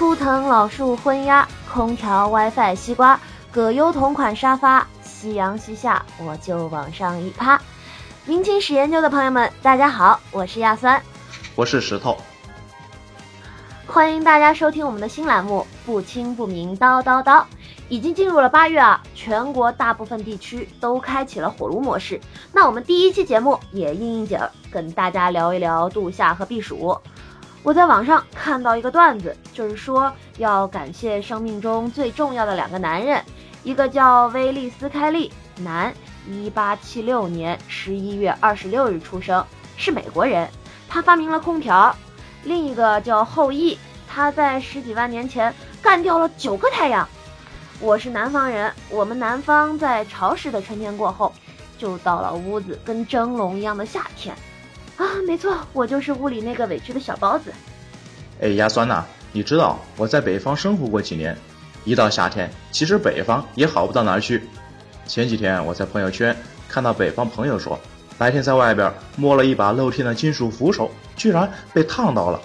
枯藤老树昏鸦，空调 WiFi 西瓜，葛优同款沙发，夕阳西下，我就往上一趴。明清史研究的朋友们，大家好，我是亚酸，我是石头，欢迎大家收听我们的新栏目《不清不明叨叨叨》。已经进入了八月啊，全国大部分地区都开启了火炉模式。那我们第一期节目也应应景儿，跟大家聊一聊度夏和避暑。我在网上看到一个段子，就是说要感谢生命中最重要的两个男人，一个叫威利斯·开利，男，一八七六年十一月二十六日出生，是美国人，他发明了空调；另一个叫后羿，他在十几万年前干掉了九个太阳。我是南方人，我们南方在潮湿的春天过后，就到了屋子跟蒸笼一样的夏天，啊，没错，我就是屋里那个委屈的小包子。哎，牙酸呐，你知道我在北方生活过几年，一到夏天，其实北方也好不到哪儿去。前几天我在朋友圈看到北方朋友说，白天在外边摸了一把露天的金属扶手，居然被烫到了。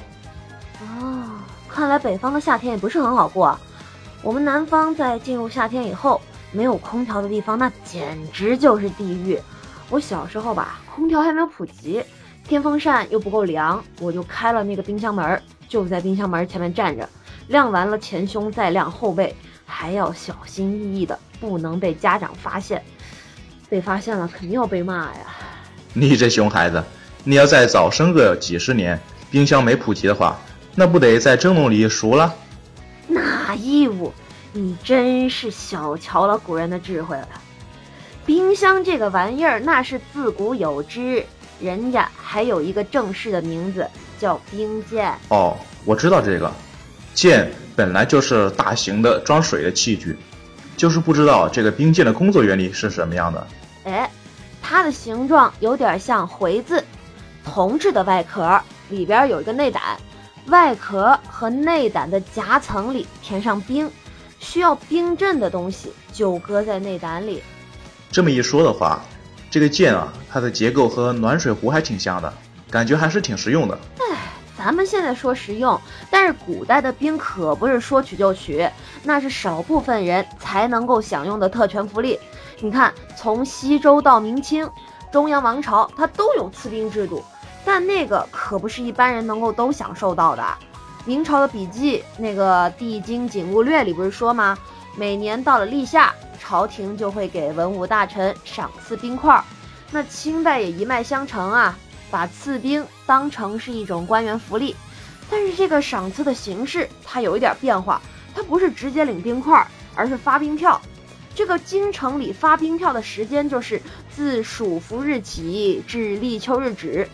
哦，看来北方的夏天也不是很好过。我们南方在进入夏天以后，没有空调的地方，那简直就是地狱。我小时候吧，空调还没有普及，电风扇又不够凉，我就开了那个冰箱门，就在冰箱门前面站着，晾完了前胸再晾后背，还要小心翼翼的，不能被家长发现。被发现了肯定要被骂呀！你这熊孩子，你要再早生个几十年，冰箱没普及的话，那不得在蒸笼里熟了？哪义务？你真是小瞧了古人的智慧了。冰箱这个玩意儿，那是自古有之，人家还有一个正式的名字，叫冰鉴。哦，我知道这个，鉴本来就是大型的装水的器具，就是不知道这个冰鉴的工作原理是什么样的。哎，它的形状有点像回字，铜制的外壳，里边有一个内胆。外壳和内胆的夹层里填上冰，需要冰镇的东西就搁在内胆里。这么一说的话，这个剑啊，它的结构和暖水壶还挺像的，感觉还是挺实用的。哎，咱们现在说实用，但是古代的兵可不是说取就取，那是少部分人才能够享用的特权福利。你看，从西周到明清，中央王朝它都有赐兵制度。但那个可不是一般人能够都享受到的。明朝的笔记那个《帝京景物略》里不是说吗？每年到了立夏，朝廷就会给文武大臣赏赐冰块。那清代也一脉相承啊，把赐冰当成是一种官员福利。但是这个赏赐的形式它有一点变化，它不是直接领冰块，而是发冰票。这个京城里发冰票的时间就是自暑伏日起至立秋日止。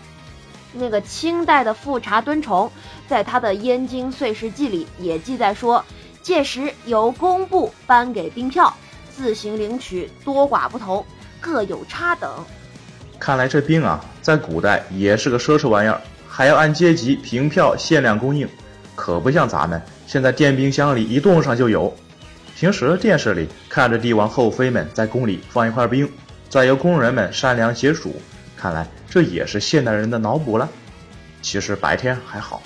那个清代的富察敦崇，在他的《燕京岁时记》里也记载说，届时由工部颁给冰票，自行领取，多寡不同，各有差等。看来这冰啊，在古代也是个奢侈玩意儿，还要按阶级凭票限量供应，可不像咱们现在电冰箱里一冻上就有。平时电视里看着帝王后妃们在宫里放一块冰，再由工人们善良解暑。看来这也是现代人的脑补了。其实白天还好，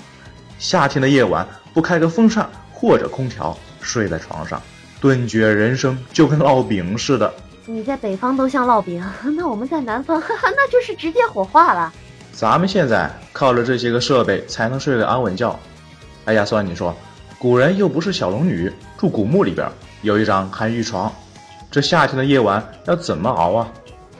夏天的夜晚不开个风扇或者空调，睡在床上，顿觉人生就跟烙饼似的。你在北方都像烙饼，那我们在南方，那就是直接火化了。咱们现在靠着这些个设备才能睡个安稳觉。哎呀，算你说，古人又不是小龙女，住古墓里边有一张寒玉床，这夏天的夜晚要怎么熬啊？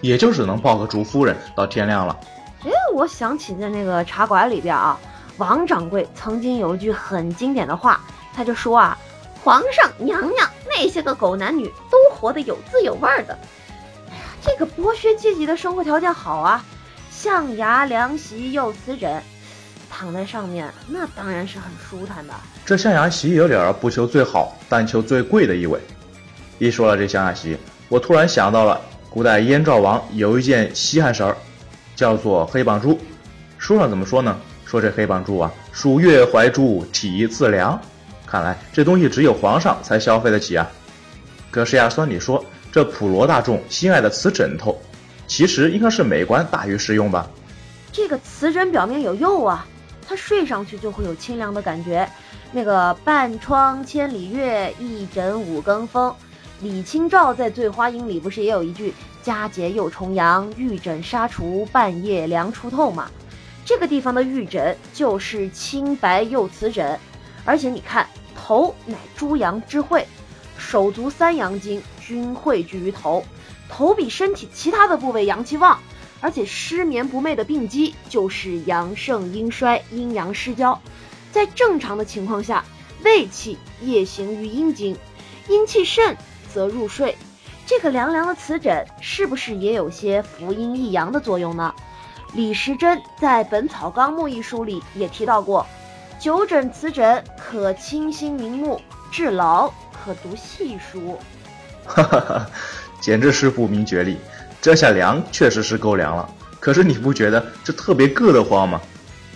也就只能抱个竹夫人到天亮了。哎，我想起在那个茶馆里边啊，王掌柜曾经有一句很经典的话，他就说啊：“皇上娘娘那些个狗男女都活得有滋有味的。”，这个剥削阶级的生活条件好啊，象牙凉席又瓷枕，躺在上面那当然是很舒坦的。这象牙席有点不求最好，但求最贵的意味。一说到这象牙席，我突然想到了。古代燕赵王有一件稀罕事儿，叫做黑棒珠。书上怎么说呢？说这黑棒珠啊，属月怀珠，体自凉。看来这东西只有皇上才消费得起啊。可是呀，算你说这普罗大众心爱的瓷枕头，其实应该是美观大于实用吧？这个瓷枕表面有釉啊，它睡上去就会有清凉的感觉。那个半窗千里月，一枕五更风。李清照在《醉花阴》里不是也有一句“佳节又重阳，玉枕纱厨，半夜凉初透”吗？这个地方的玉枕就是青白釉瓷枕，而且你看，头乃诸阳之会，手足三阳经均汇聚于头，头比身体其他的部位阳气旺，而且失眠不寐的病机就是阳盛阴衰，阴阳失交。在正常的情况下，胃气夜行于阴经，阴气盛。则入睡，这个凉凉的瓷枕是不是也有些扶阴益阳的作用呢？李时珍在《本草纲目》一书里也提到过，九枕此枕可清心明目，治劳可读细书。哈哈哈，简直是不明觉厉！这下凉确实是够凉了，可是你不觉得这特别硌得慌吗？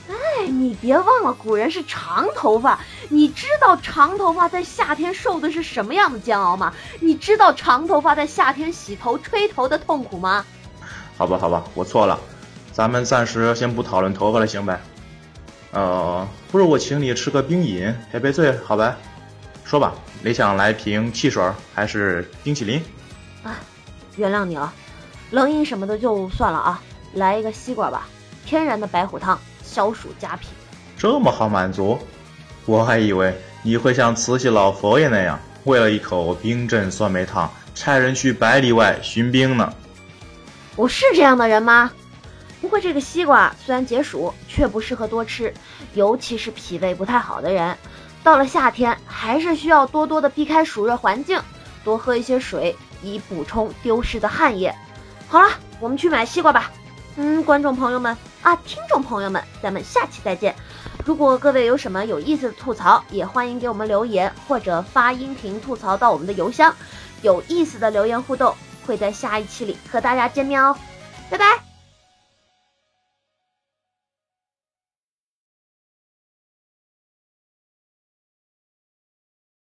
哎你别忘了，古人是长头发。你知道长头发在夏天受的是什么样的煎熬吗？你知道长头发在夏天洗头、吹头的痛苦吗？好吧，好吧，我错了。咱们暂时先不讨论头发了，行呗？呃，不如我请你吃个冰饮赔赔罪，好吧？说吧，你想来瓶汽水还是冰淇淋？啊，原谅你了，冷饮什么的就算了啊，来一个西瓜吧，天然的白虎汤。消暑佳品，这么好满足，我还以为你会像慈禧老佛爷那样，为了一口冰镇酸梅汤，差人去百里外寻冰呢。我是这样的人吗？不过这个西瓜虽然解暑，却不适合多吃，尤其是脾胃不太好的人。到了夏天，还是需要多多的避开暑热环境，多喝一些水，以补充丢失的汗液。好了，我们去买西瓜吧。嗯，观众朋友们啊，听众朋友们，咱们下期再见。如果各位有什么有意思的吐槽，也欢迎给我们留言或者发音频吐槽到我们的邮箱。有意思的留言互动会在下一期里和大家见面哦，拜拜。